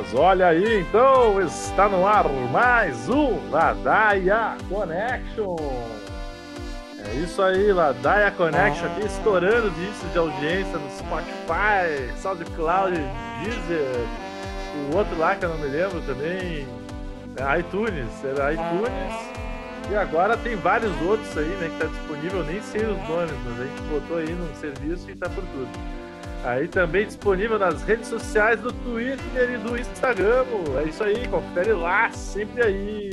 Mas olha aí, então, está no ar mais um Ladaia Connection. É isso aí, Ladaia Connection aqui estourando índice de audiência no Spotify, SoundCloud, Deezer, o outro lá que eu não me lembro também, é iTunes, era iTunes. E agora tem vários outros aí, né, que tá disponível, nem sei os nomes, mas a gente botou aí num serviço e tá por tudo. Aí também disponível nas redes sociais do Twitter e do Instagram. É isso aí, confere lá, sempre aí.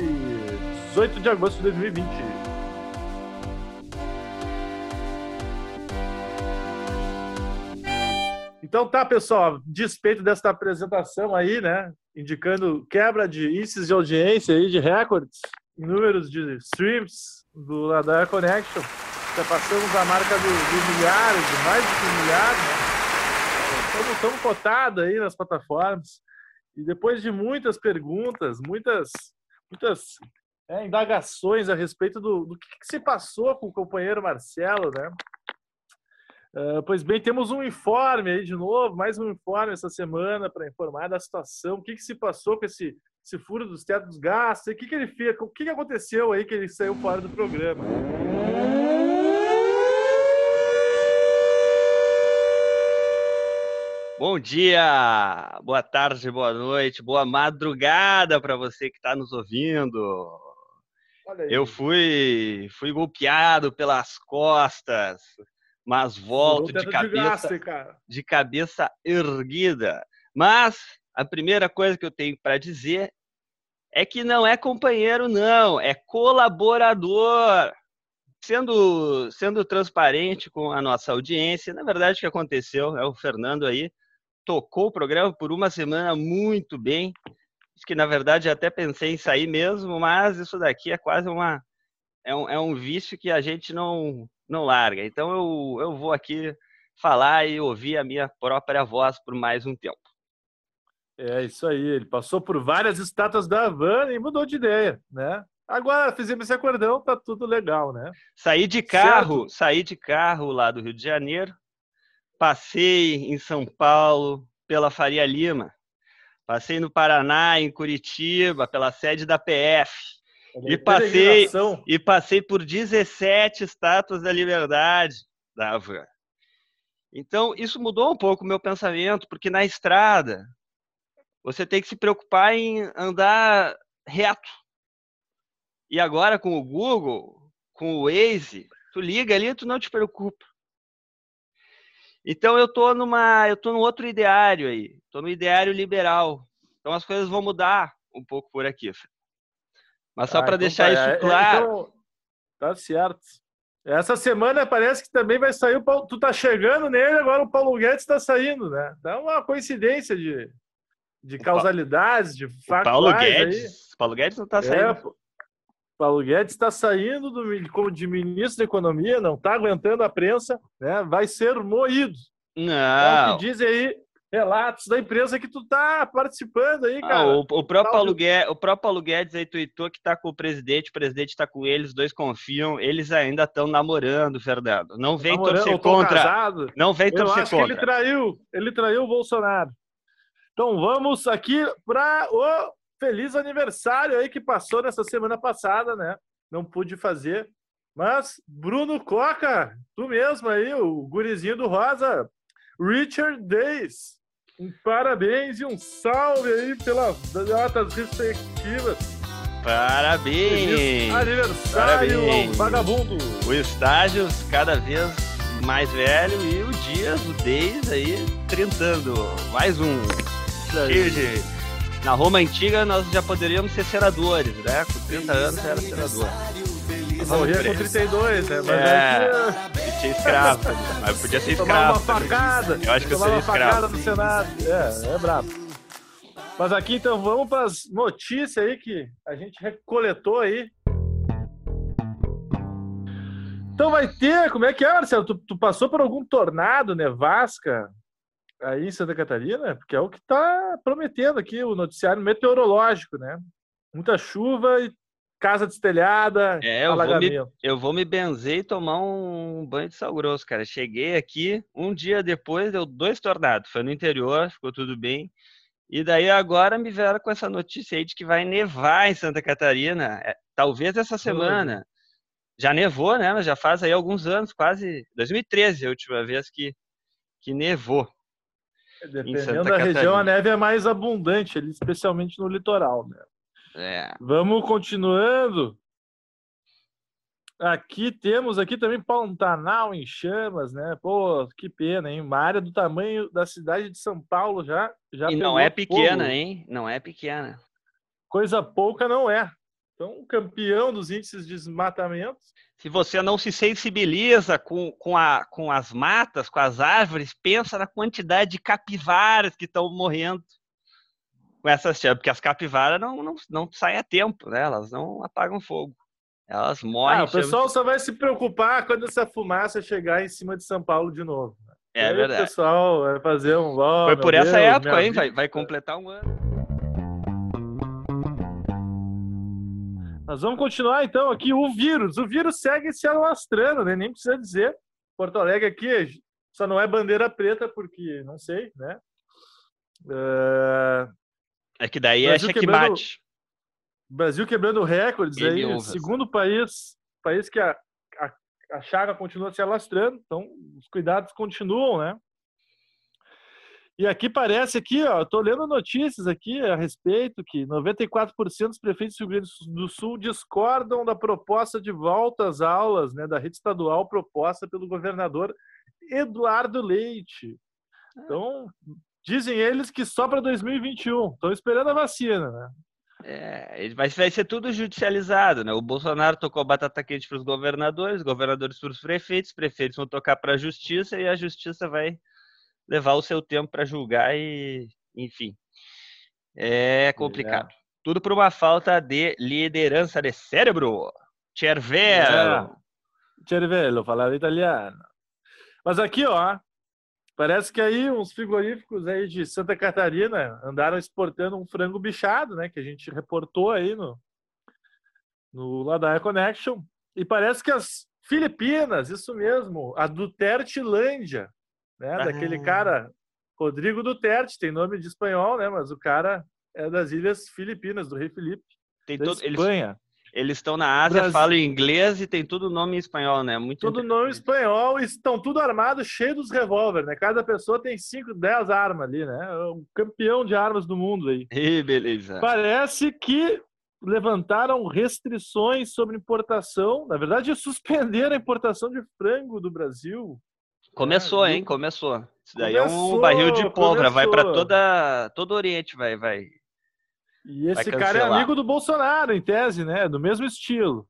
18 de agosto de 2020. Então tá, pessoal, despeito desta apresentação aí, né? Indicando quebra de índices de audiência aí, de recordes, números de streams do Ladar Connection. Já passamos a marca do, do milhares, de mais de um milhar, né? Estamos cotados aí nas plataformas. E depois de muitas perguntas, muitas, muitas é, indagações a respeito do, do que, que, se passou com o companheiro Marcelo, né? Uh, pois bem, temos um informe aí de novo, mais um informe essa semana para informar da situação, o que, que se passou com esse, esse furo dos tetos gastos, o que, que ele fez, o que, que aconteceu aí que ele saiu fora do programa. Bom dia, boa tarde, boa noite, boa madrugada para você que está nos ouvindo. Eu fui, fui golpeado pelas costas, mas volto de cabeça, de, gasto, de cabeça erguida. Mas a primeira coisa que eu tenho para dizer é que não é companheiro, não, é colaborador. Sendo, sendo transparente com a nossa audiência, na verdade o que aconteceu é o Fernando aí tocou o programa por uma semana muito bem. Acho que na verdade até pensei em sair mesmo, mas isso daqui é quase uma é um, é um vício que a gente não não larga. Então eu, eu vou aqui falar e ouvir a minha própria voz por mais um tempo. É isso aí. Ele passou por várias estátuas da Havana e mudou de ideia, né? Agora fizemos esse acordão, tá tudo legal, né? Saí de carro, certo? saí de carro lá do Rio de Janeiro, Passei em São Paulo pela Faria Lima. Passei no Paraná, em Curitiba, pela sede da PF. E passei, e passei por 17 estátuas da liberdade da Havan. Então, isso mudou um pouco o meu pensamento, porque na estrada você tem que se preocupar em andar reto. E agora com o Google, com o Waze, tu liga ali, tu não te preocupa. Então eu tô numa, eu tô num outro ideário aí, tô no ideário liberal. Então as coisas vão mudar um pouco por aqui. Mas só ah, para então deixar tá. isso é, claro. Então, tá certo. Essa semana parece que também vai sair o Paulo. Tu tá chegando nele, agora o Paulo Guedes está saindo, né? Dá uma coincidência de, de causalidades, de fatos. Paulo Guedes. Aí. Paulo Guedes não está é, saindo. É, Paulo Guedes está saindo do, como de ministro da Economia, não está aguentando a prensa, né? vai ser moído. Não. É o que dizem aí relatos da empresa que tu está participando aí, ah, cara. Ah, o, o, próprio Paulo Guedes, o próprio Paulo Guedes aí tweetou que está com o presidente, o presidente está com eles, os dois confiam, eles ainda estão namorando, Fernando. Não vem namorando, torcer contra. Casado. Não vem torcer contra. Eu acho que ele traiu, ele traiu o Bolsonaro. Então vamos aqui para o feliz aniversário aí que passou nessa semana passada, né? Não pude fazer. Mas, Bruno Coca, tu mesmo aí, o gurizinho do Rosa, Richard Days. Um parabéns e um salve aí pelas datas respectivas. Parabéns! Feliz aniversário Parabéns. vagabundo! O estágio cada vez mais velho e o dia do Days aí trintando. Mais um cheio de na Roma antiga nós já poderíamos ser senadores, né? Com 30 anos era senador. Morria com 32, né? Mas é, tinha escravo. Mas podia ser escravo. uma facada. Eu acho que eu seria escravo. uma facada no Senado. É, é brabo. Mas aqui então vamos para as notícias aí que a gente recoletou aí. Então vai ter, como é que é, Marcelo? Tu, tu passou por algum tornado, nevasca? Aí em Santa Catarina, porque é o que está prometendo aqui o noticiário meteorológico, né? Muita chuva e casa destelhada, é, eu alagamento. Vou me, eu vou me benzer e tomar um banho de sal grosso, cara. Cheguei aqui, um dia depois deu dois tornados. Foi no interior, ficou tudo bem. E daí agora me vieram com essa notícia aí de que vai nevar em Santa Catarina, é, talvez essa semana. Já nevou, né? Mas já faz aí alguns anos, quase 2013 a última vez que, que nevou. Dependendo da Catarina. região, a neve é mais abundante, especialmente no litoral, né? É. Vamos continuando. Aqui temos aqui também Pantanal em chamas, né? Pô, que pena, hein? Uma área do tamanho da cidade de São Paulo já já E não é pequena, fogo. hein? Não é pequena. Coisa pouca não é. Então, campeão dos índices de desmatamento. Se você não se sensibiliza com, com, a, com as matas, com as árvores, pensa na quantidade de capivaras que estão morrendo com essas chamas, porque as capivaras não, não, não saem a tempo, né? Elas não apagam fogo. Elas morrem. Ah, o pessoal só vai se preocupar quando essa fumaça chegar em cima de São Paulo de novo. É verdade. O pessoal vai fazer um. Oh, Foi por Deus, essa época, hein? Vai, vai completar um ano. Nós vamos continuar então aqui. O vírus. O vírus segue se alastrando, né? Nem precisa dizer. Porto Alegre aqui só não é bandeira preta, porque não sei, né? Uh... É que daí é checkmate. Brasil quebrando recordes Ele aí, segundo país, país que a, a, a chaga continua se alastrando, então os cuidados continuam, né? E aqui parece aqui, ó, tô lendo notícias aqui a respeito que 94% dos prefeitos do Rio Grande do Sul discordam da proposta de volta às aulas, né, da rede estadual proposta pelo governador Eduardo Leite. Então, dizem eles que só para 2021. Estão esperando a vacina, né? É, mas vai ser tudo judicializado, né? O Bolsonaro tocou batata quente para os governadores, governadores para os prefeitos, prefeitos vão tocar para a justiça e a justiça vai levar o seu tempo para julgar e, enfim, é complicado. É. Tudo por uma falta de liderança de cérebro. Cervello. É. Cervello, falava italiano. Mas aqui, ó, Parece que aí uns frigoríficos aí de Santa Catarina andaram exportando um frango bichado, né? Que a gente reportou aí no, no Ladaia Connection. E parece que as Filipinas, isso mesmo, a Dutertilândia, né? Ah. Daquele cara, Rodrigo Duterte, tem nome de espanhol, né? Mas o cara é das Ilhas Filipinas, do Rei Felipe. Tem todo, Espanha. Eles, estão na Ásia, Brasil. falam inglês e tem tudo nome em espanhol, né? Muito tudo nome em espanhol e estão tudo armados, cheio dos revólver, né? Cada pessoa tem 5, 10 armas ali, né? É um campeão de armas do mundo aí. E beleza. Parece que levantaram restrições sobre importação, na verdade, suspenderam a importação de frango do Brasil. Começou, hein? Começou. Isso daí começou, é um barril de pólvora, vai para toda todo o Oriente, vai, vai. E esse cara é amigo do Bolsonaro, em tese, né? Do mesmo estilo.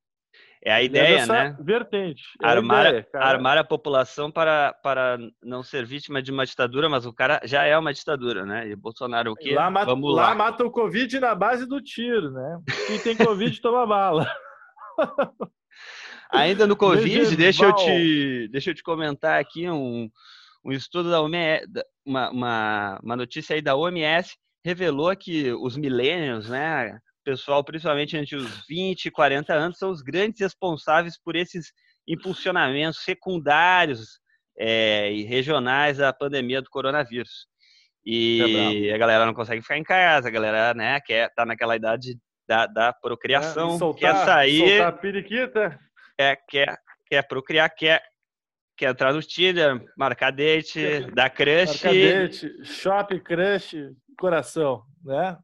É a é ideia, é né? Vertente. É armar, a, ideia, armar a população para, para não ser vítima de uma ditadura, mas o cara já é uma ditadura, né? E Bolsonaro o quê? Lá mata, Vamos lá. lá mata o Covid na base do tiro, né? Quem tem Covid toma bala. Ainda no Covid, deixa eu, te, deixa eu te comentar aqui um, um estudo da OMS, uma, uma, uma notícia aí da OMS revelou que os millennials, né, pessoal principalmente entre os 20 e 40 anos, são os grandes responsáveis por esses impulsionamentos secundários é, e regionais da pandemia do coronavírus. E é a galera não consegue ficar em casa, a galera né, quer tá naquela idade da, da procriação, é, soltar, quer sair. Soltar periquita. É, quer, quer procriar, quer, quer entrar no Tinder, marcar date, dar crush. Marcar date, shopping, crush, coração, né?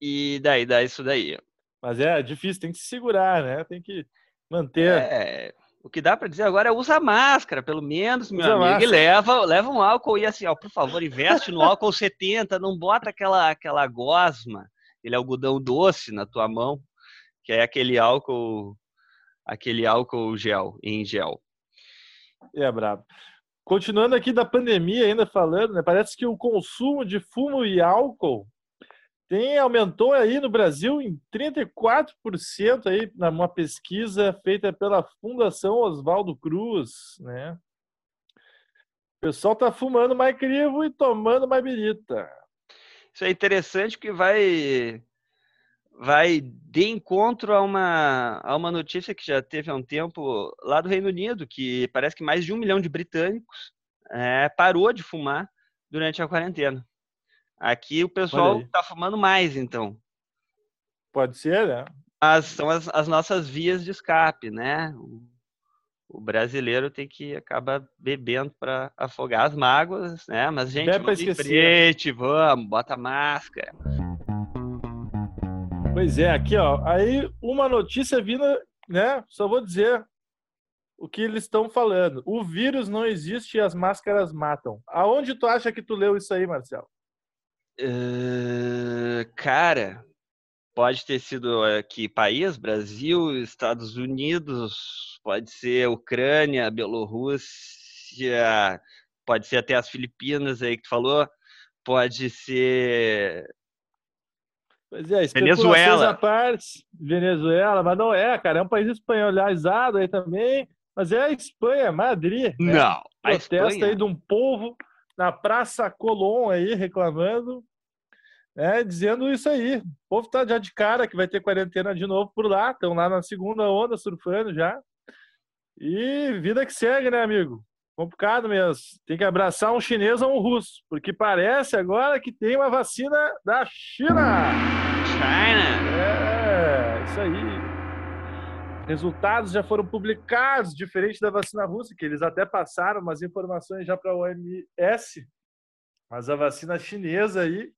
E daí dá isso daí. Mas é difícil, tem que se segurar, né? Tem que manter. É, o que dá para dizer agora é usa máscara, pelo menos, meu usa amigo, máscara. e leva, leva um álcool e assim, ó, por favor, investe no álcool 70, não bota aquela aquela gosma, aquele algodão doce na tua mão, que é aquele álcool aquele álcool gel em gel. É brabo. Continuando aqui da pandemia, ainda falando, né, parece que o consumo de fumo e álcool tem aumentou aí no Brasil em 34% aí numa pesquisa feita pela Fundação Oswaldo Cruz, né? O pessoal tá fumando mais crivo e tomando mais birita. Isso é interessante que vai vai de encontro a uma, a uma notícia que já teve há um tempo lá do Reino Unido, que parece que mais de um milhão de britânicos é, parou de fumar durante a quarentena. Aqui o pessoal está fumando mais, então. Pode ser, né? As, são as, as nossas vias de escape, né? O, o brasileiro tem que acabar bebendo para afogar as mágoas, né? Mas, gente, vamos frente, vamos, bota máscara. Pois é, aqui, ó. Aí, uma notícia vinda, né? Só vou dizer o que eles estão falando. O vírus não existe e as máscaras matam. Aonde tu acha que tu leu isso aí, Marcelo? Uh, cara, pode ter sido aqui país, Brasil, Estados Unidos, pode ser Ucrânia, Bielorrússia, pode ser até as Filipinas aí que tu falou, pode ser Pois é, Venezuela. parte, Venezuela, mas não é, cara, é um país espanholizado aí também, mas é a Espanha, Madrid. Né? Não, a Protesta Espanha... aí de um povo na Praça Colón aí reclamando, né, dizendo isso aí. O povo tá já de cara que vai ter quarentena de novo por lá, estão lá na segunda onda surfando já. E vida que segue, né, amigo? Complicado mesmo. Tem que abraçar um chinês ou um russo, porque parece agora que tem uma vacina da China. China. É, isso aí. Resultados já foram publicados, diferente da vacina russa, que eles até passaram umas informações já para a OMS, mas a vacina chinesa aí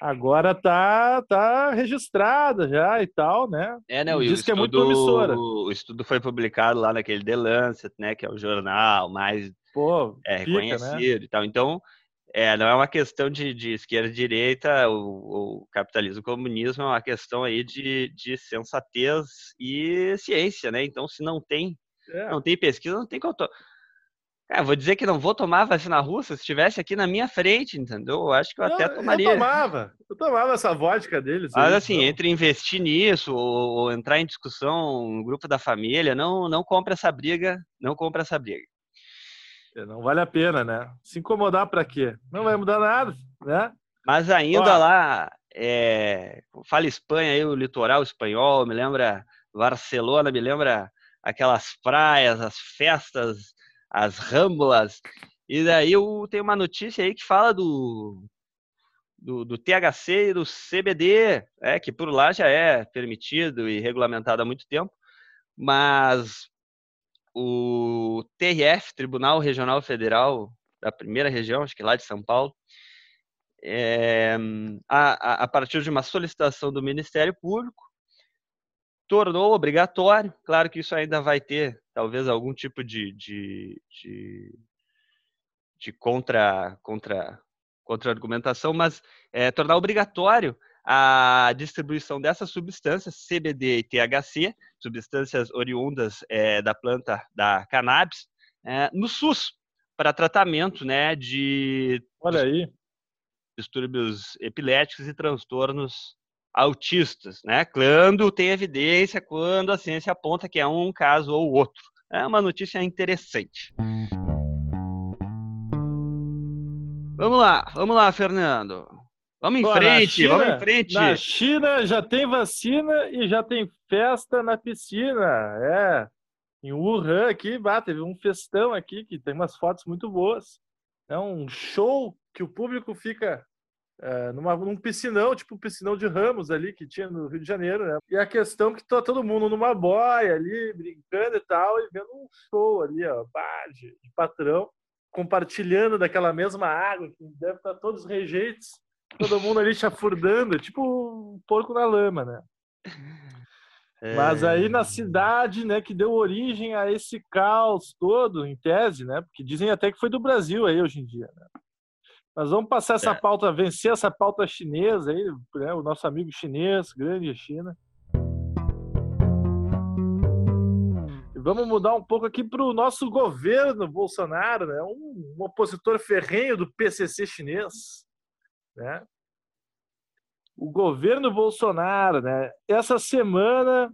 agora tá, tá registrada já e tal, né? É, né? Diz que estudo, é muito promissora. O estudo foi publicado lá naquele The Lancet, né? Que é o jornal mais Pô, é, pica, reconhecido né? e tal. Então, é, não é uma questão de, de esquerda e direita, o, o, capitalismo, o comunismo é uma questão aí de, de sensatez e ciência, né? Então, se não tem, é. não tem pesquisa, não tem Cara, vou dizer que não vou tomar vacina russa se estivesse aqui na minha frente, entendeu? Eu acho que eu não, até tomaria. Eu tomava, eu tomava essa vodka deles. Mas assim, então. entre investir nisso ou, ou, entrar em discussão no grupo da família, não, não compre essa briga, não compre essa briga. É, não vale a pena, né? Se incomodar para quê? Não vai mudar nada, né? Mas ainda Ó, lá, é... fala Espanha aí, o litoral espanhol, me lembra Barcelona, me lembra aquelas praias, as festas as ramblas. E daí eu tenho uma notícia aí que fala do, do, do, THC e do CBD, é, que por lá já é permitido e regulamentado há muito tempo, mas o TRF, Tribunal Regional Federal da primeira região, acho que lá de São Paulo, é, a, a partir de uma solicitação do Ministério Público, tornou obrigatório. Claro que isso ainda vai ter, talvez, algum tipo de, de, de, de contra, contra, contra argumentação, mas é, tornar obrigatório a distribuição dessas substâncias, CBD e THC, substâncias oriundas é, da planta da cannabis, é, no SUS, para tratamento né, de Olha aí. distúrbios epiléticos e transtornos autistas, né? Quando tem evidência, quando a ciência aponta que é um caso ou outro. É uma notícia interessante. Vamos lá, vamos lá, Fernando. Vamos em frente, China, vamos em frente. Na China já tem vacina e já tem festa na piscina. É. Em Wuhan aqui, bah, teve um festão aqui que tem umas fotos muito boas. É um show que o público fica é, numa, num piscinão, tipo um piscinão de Ramos ali que tinha no Rio de Janeiro, né? E a questão que tá todo mundo numa boia ali, brincando e tal, e vendo um show ali, ó, de, de patrão, compartilhando daquela mesma água, que deve estar tá todos rejeitos, todo mundo ali chafurdando, tipo um porco na lama, né? É... Mas aí na cidade, né, que deu origem a esse caos todo, em tese, né? Porque dizem até que foi do Brasil aí hoje em dia, né? Mas vamos passar essa é. pauta, vencer essa pauta chinesa aí, né? o nosso amigo chinês, grande China. E vamos mudar um pouco aqui para o nosso governo Bolsonaro, né? Um, um, opositor ferrenho do PCC chinês, né? O governo Bolsonaro, né? Essa semana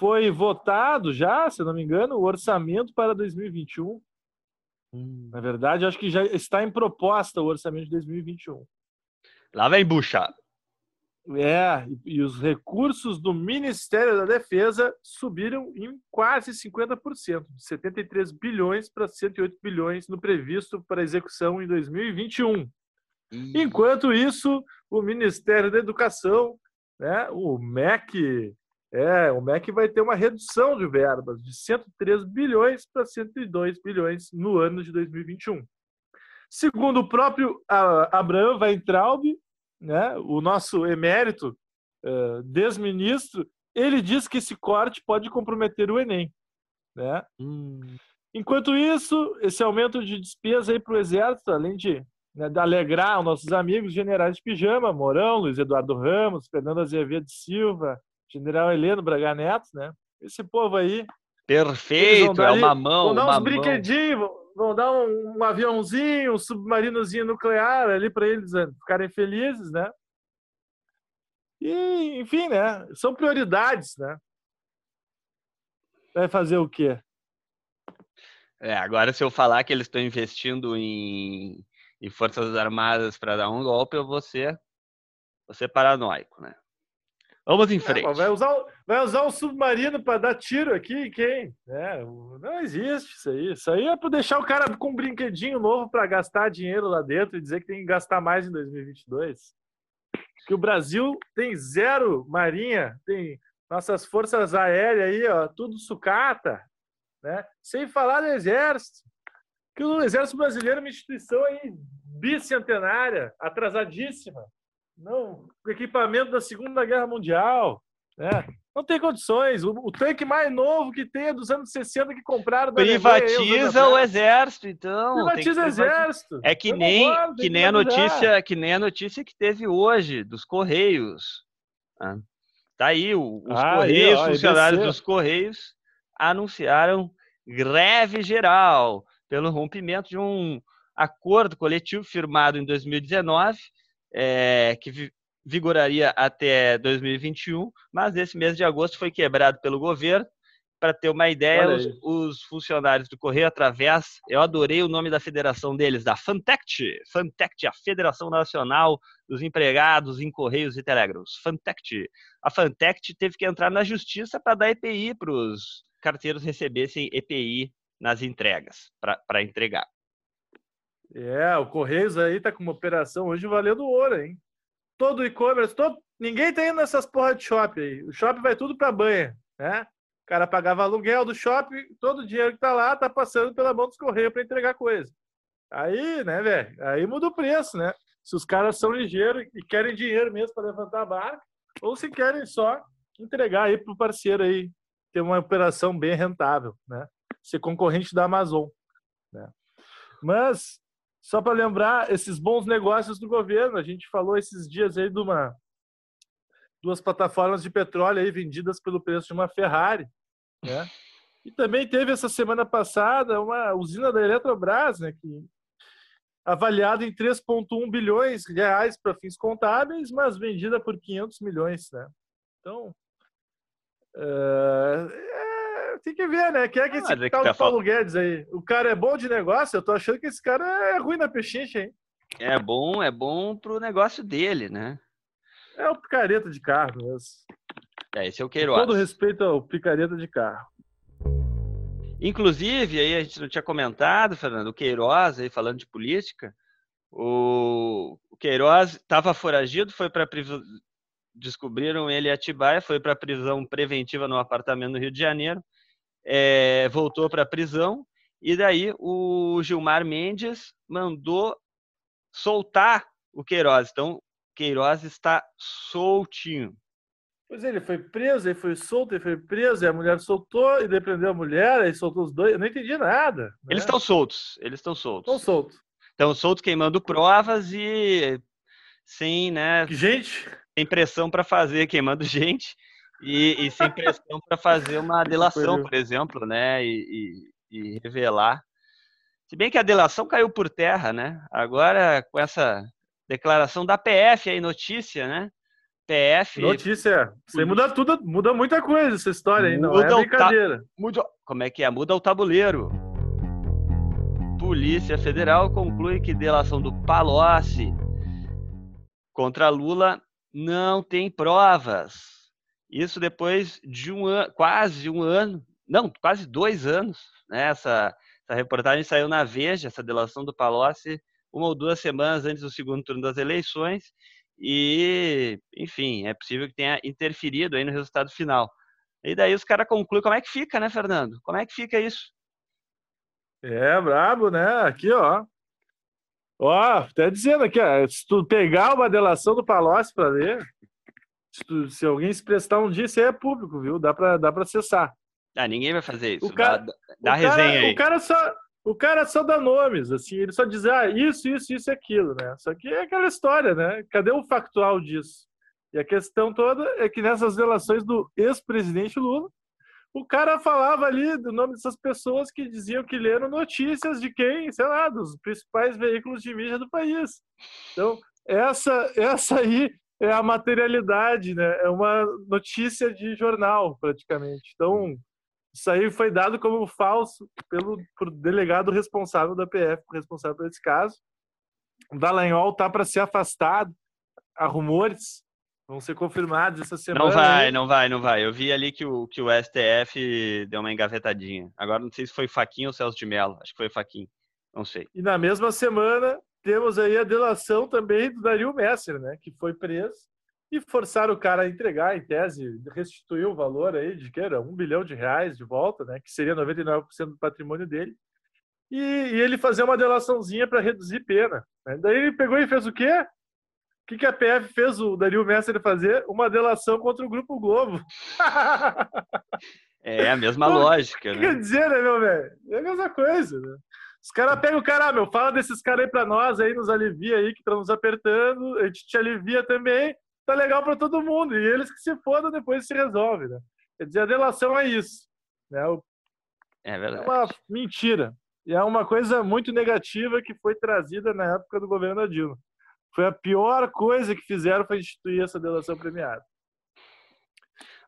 foi votado já, se não me engano, o orçamento para 2021 Hum. Na verdade, acho que já está em proposta o orçamento de 2021. Lá vem bucha. É, e, os recursos do Ministério da Defesa subiram em quase 50%, de 73 bilhões para 108 bilhões no previsto para execução em 2021. Enquanto isso, o Ministério da Educação, né, o MEC, é, o MEC vai ter uma redução de verbas de 103 bilhões para 102 bilhões no ano de 2021. Segundo o próprio Abraham Weintraub, né, o nosso emérito uh, desministro, ele diz que esse corte pode comprometer o Enem. Né? Hum. Enquanto isso, esse aumento de despesa para o Exército, além de, né, de alegrar os nossos amigos generais de pijama, Mourão, Luiz Eduardo Ramos, Fernando Azevedo Silva, General Heleno Braga Neto, né? Esse povo aí. Perfeito, é uma mão. Vão dar uns brinquedinhos, vão dar um, um, aviãozinho, um submarinozinho nuclear ali para eles né, ficarem felizes, né? E, enfim, né? São prioridades, né? Vai fazer o quê? É, agora se eu falar que eles estão investindo em, em Forças Armadas para dar um golpe, eu vou ser, vou ser paranoico, né? Vamos em é, frente. É, vai, usar, vai usar um submarino para dar tiro aqui em quem? É, não existe isso aí. Isso aí é para deixar o cara com um brinquedinho novo para gastar dinheiro lá dentro e dizer que tem que gastar mais em 2022. Que o Brasil tem zero marinha, tem nossas forças aéreas aí, ó, tudo sucata, né? Sem falar do exército. Que o exército brasileiro é uma instituição aí bicentenária, atrasadíssima não, equipamento da Segunda Guerra Mundial, né? Não tem condições. O, o, tanque mais novo que tem é dos anos 60 que compraram da Privatiza o exército, então. Privatiza o exército. É que nem, que nem a notícia, que nem a notícia que teve hoje dos Correios. Ah, tá aí, os ah, Correios, aí, ó, funcionários dos Correios anunciaram greve geral pelo rompimento de um acordo coletivo firmado em 2019 é, que vigoraria até 2021, mas esse mês de agosto foi quebrado pelo governo. Para ter uma ideia, os, os, funcionários do Correio, através, eu adorei o nome da federação deles, da Fantect, Fantect, a Federação Nacional dos Empregados em Correios e Telégrafos, Fantect. A Fantect teve que entrar na justiça para dar EPI para os carteiros recebessem EPI nas entregas, para entregar. É, o Correios aí tá com uma operação hoje valendo ouro, hein? Todo e-commerce, todo... ninguém tá indo nessas porra de shopping aí. O shopping vai tudo pra banha, né? O cara pagava aluguel do shopping, todo o dinheiro que tá lá tá passando pela mão dos Correios para entregar coisa. Aí, né, velho? Aí muda o preço, né? Se os caras são ligeiros e querem dinheiro mesmo para levantar a ou se querem só entregar aí pro parceiro aí ter uma operação bem rentável, né? Ser concorrente da Amazon, né? Mas só para lembrar esses bons negócios do governo, a gente falou esses dias aí de uma duas plataformas de petróleo aí vendidas pelo preço de uma Ferrari, né? E também teve essa semana passada uma usina da Eletrobras, né, que avaliada em 3,1 bilhões de reais para fins contábeis, mas vendida por 500 milhões, né? Então, é, tem que ver, né? Quem é que ah, esse é tal tá Paulo Guedes aí? O cara é bom de negócio? Eu tô achando que esse cara é ruim na pechincha, hein? É bom, é bom pro negócio dele, né? É o picareta de carro mesmo. É, esse é o Queiroz. Com todo respeito ao picareta de carro. Inclusive, aí a gente não tinha comentado, Fernando, o Queiroz, aí falando de política, o, o Queiroz estava foragido, foi para descobriram ele em Atibaia, foi para prisão preventiva no apartamento no Rio de Janeiro é, voltou para a prisão, e daí o Gilmar Mendes mandou soltar o Queiroz. Então, Queiroz está soltinho. Pois é, ele foi preso, ele foi solto, ele foi preso, e a mulher soltou, e prendeu a mulher, e soltou os dois. Eu não entendi nada. Né? Eles estão soltos, eles estão soltos. Estão soltos. Estão soltos queimando provas e sem, né? Gente! Sem pressão para fazer, queimando gente e, e sem pressão para fazer uma delação, por exemplo, né? E, e, e, revelar. Se bem que a delação caiu por terra, né? Agora, com essa declaração da PF aí, notícia, né? PF. Notícia. Você muda tudo, muda muita coisa essa história aí, não é brincadeira. Muda, como é que é? Muda o tabuleiro. Polícia Federal conclui que delação do Palocci contra Lula não tem provas. Isso depois de um quase um ano, não, quase dois anos. Né? Essa, essa reportagem saiu na Veja, essa delação do Palocci, uma ou duas semanas antes do segundo turno das eleições e, enfim, é possível que tenha interferido aí no resultado final. E daí os caras concluem como é que fica, né, Fernando? Como é que fica isso? É, brabo, né? Aqui, ó. Ó, até dizendo aqui, ó, se tu pegar uma delação do Palocci para ler, se, tu, se, alguém se prestar um dia, aí é público, viu? Dá para dá pra acessar. Ah, ninguém vai fazer isso. O cara, dá, dá o resenha cara, aí. O cara, só, o cara só dá nomes, assim, ele só diz, ah, isso, isso, isso e aquilo, né? Só que é aquela história, né? Cadê o factual disso? E a questão toda é que nessas delações do ex-presidente Lula, o cara falava ali do nome dessas pessoas que diziam que leram notícias de quem, sei lá, dos principais veículos de mídia do país. Então, essa, essa aí é a materialidade, né? É uma notícia de jornal, praticamente. Então, isso aí foi dado como falso pelo por delegado responsável da PF, responsável por esse caso. O Dallagnol tá para ser afastado. Há rumores vão ser confirmados essa semana. Não vai, não vai, não vai. Eu vi ali que o, que o STF deu uma engavetadinha. Agora não sei se foi Faquinha ou Celso de Mello. Acho que foi Faquinha. Não sei. E na mesma semana temos aí a delação também do Dario Messer, né? Que foi preso e forçaram o cara a entregar, em tese, restituir o valor aí de que era um bilhão de reais de volta, né? Que seria 99% do patrimônio dele. E, e ele fazer uma delaçãozinha para reduzir pena. Né? Daí ele pegou e fez o quê? O que, que a PF fez o Dario Messer fazer? Uma delação contra o Grupo Globo. É a mesma lógica, né? Quer dizer, né, meu velho? É a mesma coisa, né? Os caras pegam o cara, ah, meu, fala desses caras aí pra nós aí, nos alivia aí, que estão nos apertando, a gente te alivia também, tá legal pra todo mundo. E eles que se fodam, depois se resolve, né? Quer dizer, a delação é isso. Né? É verdade. É uma mentira. E é uma coisa muito negativa que foi trazida na época do governo da Dilma. Foi a pior coisa que fizeram foi instituir essa delação premiada.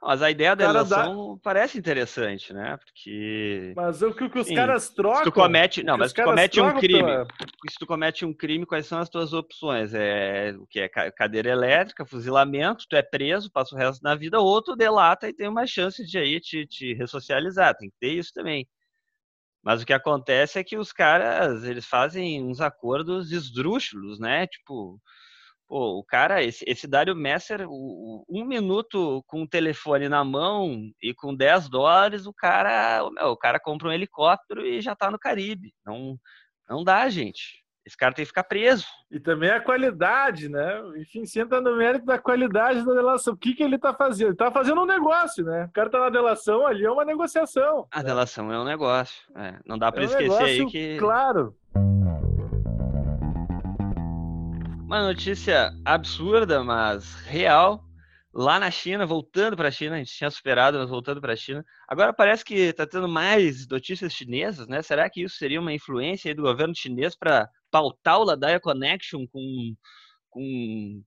Mas a ideia da delação dá... parece interessante, né? Porque. Mas o que, o que os Sim, caras trocam. Se tu comete, não, mas tu comete um crime. Pela... Se tu comete um crime, quais são as tuas opções? É o que é cadeira elétrica, fuzilamento, tu é preso, passa o resto da vida, ou tu delata e tem uma chance de aí te, te ressocializar. Tem que ter isso também. Mas o que acontece é que os caras, eles fazem uns acordos esdrúxulos, né? Tipo, pô, o cara, esse, esse Dário Messer, o, um minuto com o telefone na mão e com 10 dólares, o cara, o cara compra um helicóptero e já tá no Caribe. Não, não dá, gente. Esse cara tem que ficar preso. E também a qualidade, né? Enfim, se entra no mérito da qualidade da delação. O que, que ele está fazendo? Ele está fazendo um negócio, né? O cara está na delação, ali é uma negociação. A né? delação é um negócio. É, não dá para é um esquecer aí que. Claro. Uma notícia absurda, mas real lá na China, voltando para a China, a gente tinha superado, mas voltando para a China. Agora parece que está tendo mais notícias chinesas, né? Será que isso seria uma influência do governo chinês para pautar o Ladaia Connection com, com,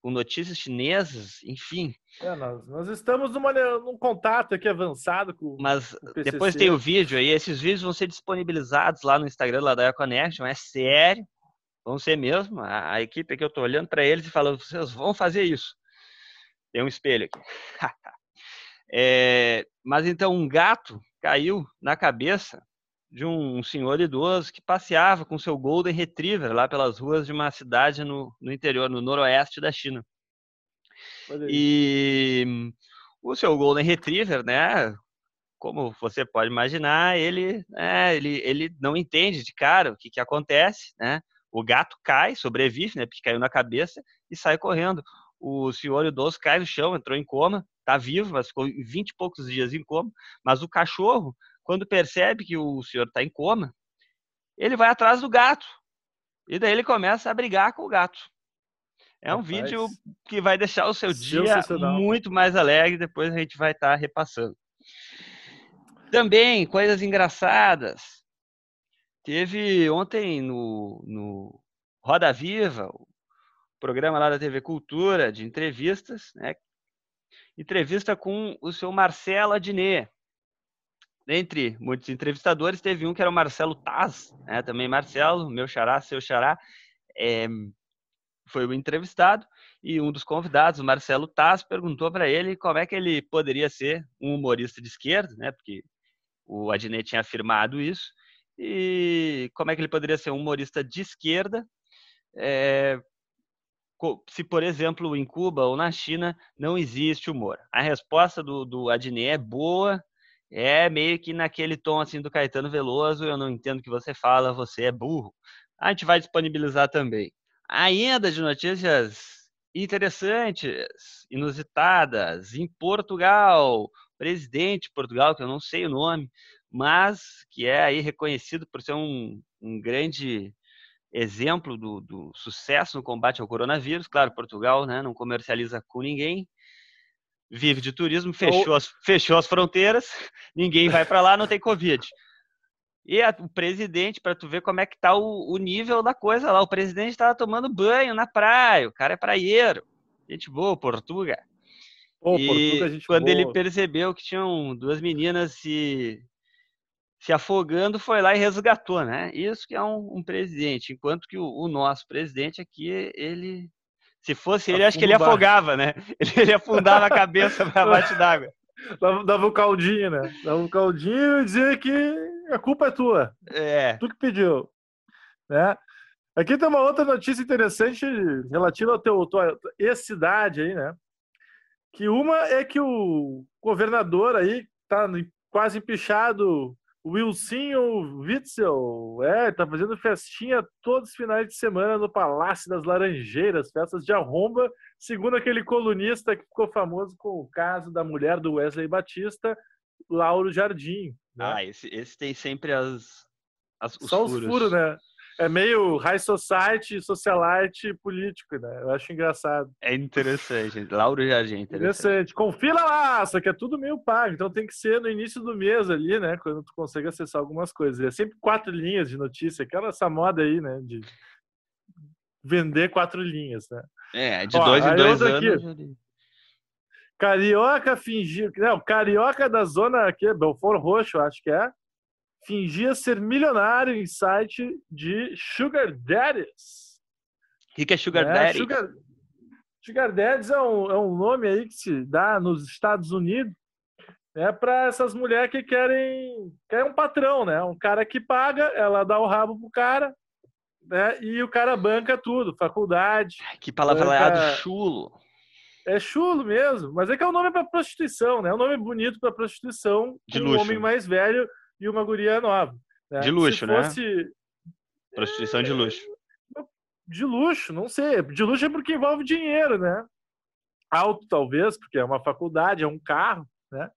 com notícias chinesas? Enfim. É, nós, nós estamos numa, num contato aqui avançado com Mas com o depois tem o vídeo aí, esses vídeos vão ser disponibilizados lá no Instagram do Ladaia Connection, é sério. Vão ser mesmo. A, a equipe que eu estou olhando para eles e falando, vocês vão fazer isso. Tem um espelho aqui. é, mas então um gato caiu na cabeça de um senhor idoso que passeava com seu Golden Retriever lá pelas ruas de uma cidade no, no interior, no noroeste da China. E o seu Golden Retriever, né? Como você pode imaginar, ele, né, ele, ele não entende de cara o que, que acontece, né? O gato cai, sobrevive, né? Porque caiu na cabeça e sai correndo o senhor idoso cai no chão, entrou em coma, está vivo, mas ficou 20 e poucos dias em coma. Mas o cachorro, quando percebe que o senhor está em coma, ele vai atrás do gato. E daí ele começa a brigar com o gato. É um Rapaz, vídeo que vai deixar o seu dia muito mais alegre, depois a gente vai estar tá repassando. Também, coisas engraçadas. Teve ontem no, no Roda Viva, programa lá da TV Cultura, de entrevistas, né? Entrevista com o seu Marcelo Adnet. Entre muitos entrevistadores, teve um que era o Marcelo Taz, né? também Marcelo, meu xará, seu xará, é, foi o entrevistado, e um dos convidados, o Marcelo Taz, perguntou para ele como é que ele poderia ser um humorista de esquerda, né? porque o Adnet tinha afirmado isso, e como é que ele poderia ser um humorista de esquerda é, se, por exemplo, em Cuba ou na China não existe humor. A resposta do, do Adnet é boa, é meio que naquele tom assim do Caetano Veloso, eu não entendo o que você fala, você é burro. A gente vai disponibilizar também. Ainda de notícias interessantes, inusitadas, em Portugal, presidente de Portugal, que eu não sei o nome, mas que é aí reconhecido por ser um, um grande exemplo do, do, sucesso no combate ao coronavírus. Claro, Portugal né, não comercializa com ninguém, vive de turismo, fechou, as, fechou as fronteiras, ninguém vai para lá, não tem Covid. E a, o presidente, para tu ver como é que tá o, o nível da coisa lá, o presidente estava tomando banho na praia, o cara é praieiro. Gente boa, Portuga. E Portuga, quando boa. ele percebeu que tinham duas meninas se, se afogando, foi lá e resgatou, né? Isso que é um, um presidente. Enquanto que o, o, nosso presidente aqui, ele se fosse ele, acho que ele afogava, né? Ele afundava a cabeça para baixo d'água. Dava, dava um caldinho, né? Dava um caldinho e dizia que a culpa é tua. É. Tu que pediu. Né? Aqui tem uma outra notícia interessante relativa ao teu, tua ex-cidade aí, né? Que uma é que o governador aí tá quase empichado o Wilsinho Witzel, é, tá fazendo festinha todos os finais de semana no Palácio das Laranjeiras, festas de arromba, segundo aquele colunista que ficou famoso com o caso da mulher do Wesley Batista, Lauro Jardim. Né? Ah, esse, esse tem sempre as, as os Só furos. os furos, né? É meio high society, socialite político, né? Eu acho engraçado. É interessante. Lauro Jardim, interessante. interessante. Confira lá, só que é tudo meio pago, então tem que ser no início do mês ali, né? Quando tu consegue acessar algumas coisas. É sempre quatro linhas de notícia, aquela essa moda aí, né? De vender quatro linhas, né? É, de Ó, dois em dois anos. Aqui, Carioca fingiu. Não, Carioca da zona aqui, Belfort Roxo, acho que é fingia ser milionário em site de Sugar Daddies. O que, que, é Sugar é, Daddy? Sugar, Sugar Daddies é um, é um nome aí que se dá nos Estados Unidos é para essas mulheres que querem, querem um patrão, né? Um cara que paga, ela dá o rabo pro cara, né? E o cara banca tudo, faculdade. Que palavra banca... chulo. É chulo mesmo, mas é que é o um nome para prostituição, né? É um nome bonito para prostituição de um homem mais velho e uma guria nova. Né? De luxo, né? fosse... né? Prostituição de luxo. De luxo, não sei. De luxo é porque envolve dinheiro, né? Alto, talvez, porque é uma faculdade, é um carro, né?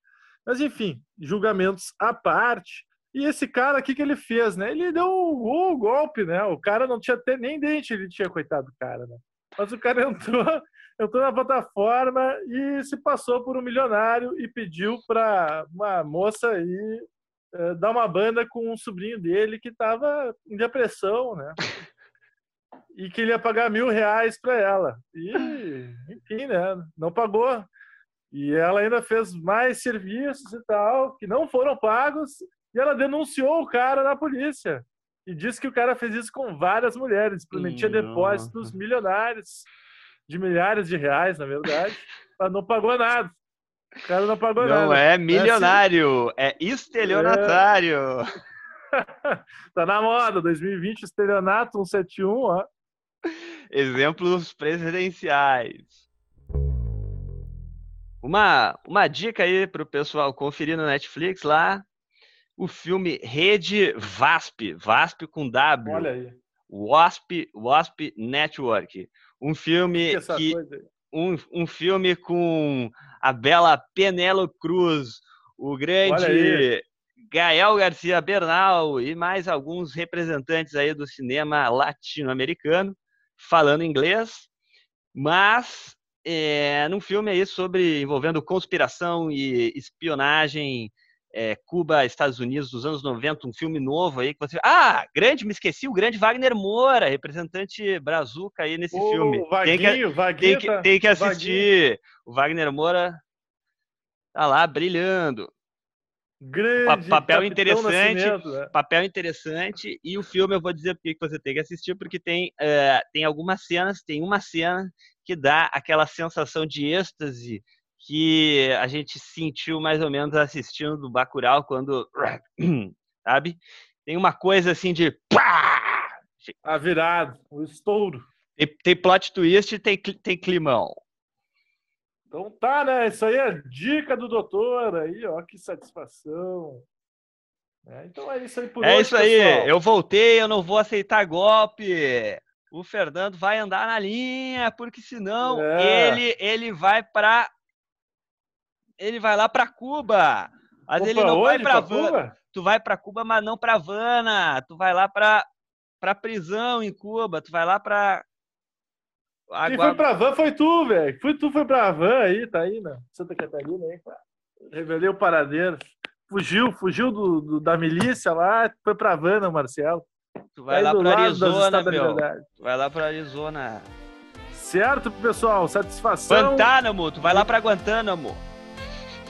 Mas, enfim, julgamentos à parte. E esse cara, o que, que ele fez, né? Ele deu o, o golpe, né? O cara não tinha até nem dente, ele tinha, coitado do cara, né? Mas o cara entrou, entrou na plataforma e se passou por um milionário e pediu para uma moça aí eh, dar uma banda com um sobrinho dele que estava em depressão, né? E que ele ia pagar mil reais para ela. E, enfim, né? Não pagou. E ela ainda fez mais serviços e tal, que não foram pagos, e ela denunciou o cara na polícia. E disse que o cara fez isso com várias mulheres, prometia depósitos milionários, de milhares de reais, na verdade, mas não pagou nada. O cara não pagou não nada. Não é milionário, é, assim... é estelionatário. É... tá na moda, 2020, estelionato 171, ó. Exemplos presidenciais. Uma, uma dica aí para o pessoal conferir no Netflix lá, o filme Rede VASP, VASP com W. Olha aí. WASP, WASP Network. Um filme que, que um, um filme com a bela Penelo Cruz, o grande Gael Garcia Bernal e mais alguns representantes aí do cinema latino-americano falando inglês, mas é, num filme aí sobre envolvendo conspiração e espionagem é, Cuba, Estados Unidos dos anos 90, um filme novo aí que você. Ah, grande, me esqueci, o grande Wagner Moura, representante brazuca aí nesse o filme. Vaguinho, tem que, Vaguinho tem que, tá... tem que assistir. Vaguinho. O Wagner Moura tá lá brilhando. Grande papel interessante, né? papel interessante e o filme eu vou dizer porque que você tem que assistir porque tem uh, tem algumas cenas, tem uma cena que dá aquela sensação de êxtase que a gente sentiu mais ou menos assistindo do Bacurau quando, sabe? tem uma coisa assim de pá! A virada, o estouro. Tem, tem plot twist e tem, tem climão. Então tá, né? Isso aí é dica do doutor aí, ó, que satisfação. É, então é isso aí por É hoje, isso aí, pessoal. eu voltei, eu não vou aceitar golpe. O Fernando vai andar na linha, porque senão É. ele ele vai para ele vai lá para Cuba. Mas Vou ele pra não vai para Pra Havana. Cuba? Tu vai para Cuba, mas não para Havana. Tu vai lá para para prisão em Cuba. Tu vai lá para Quem foi pra van foi tu, velho. Foi tu, foi pra van aí, tá aí na Santa Catarina aí. Revelei o paradeiro. Fugiu, fugiu do, do- da milícia lá, foi pra van, né, Marcelo. Tu Tá vai aí lá das Arizona, meu. Tu vai lá para Arizona. Certo, pessoal? Satisfação. Guantánamo, tu vai lá para Guantánamo.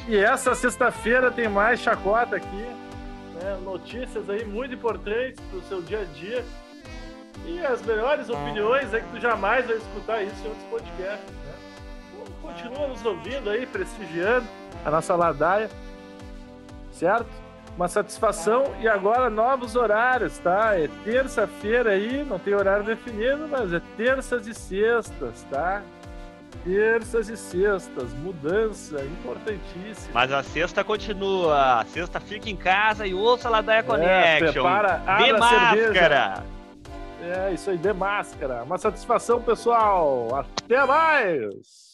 E essa sexta-feira tem mais chacota aqui. né? Notícias aí muito importantes pro seu dia a dia. E as melhores opiniões é que tu jamais vai escutar isso em outros podcasts. Né? Então, Continua nos ouvindo aí, prestigiando a nossa ladaia. Certo? Uma satisfação. E agora novos horários, tá? É terça-feira aí, não tem horário definido, mas é terças e sextas, tá? Terças e sextas, mudança importantíssima. Mas a sexta continua. A sexta fica em casa e ouça a Ladaia Connection. É, prepara, abre de a cerveja. máscara. É isso aí, de máscara. Uma satisfação, pessoal. Até mais!